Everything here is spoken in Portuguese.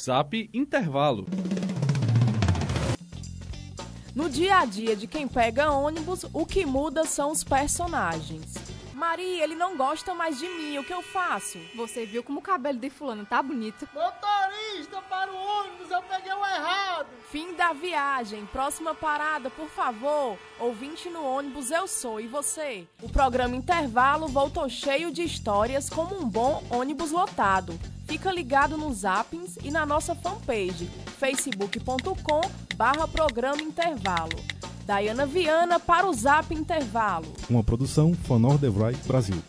Zap Intervalo. No dia a dia de quem pega ônibus, o que muda são os personagens. Maria, ele não gosta mais de mim, o que eu faço? Você viu como o cabelo de fulano tá bonito? Motorista, para o ônibus, eu peguei o errado. Fim da viagem, próxima parada, por favor. Ouvinte no ônibus, eu sou, e você? O programa Intervalo voltou cheio de histórias como um bom ônibus lotado. Fica ligado nos zappings e na nossa fanpage, facebook.com barra programa intervalo. Daiana Viana para o Zap Intervalo. Uma produção Fonor Devray Brasil.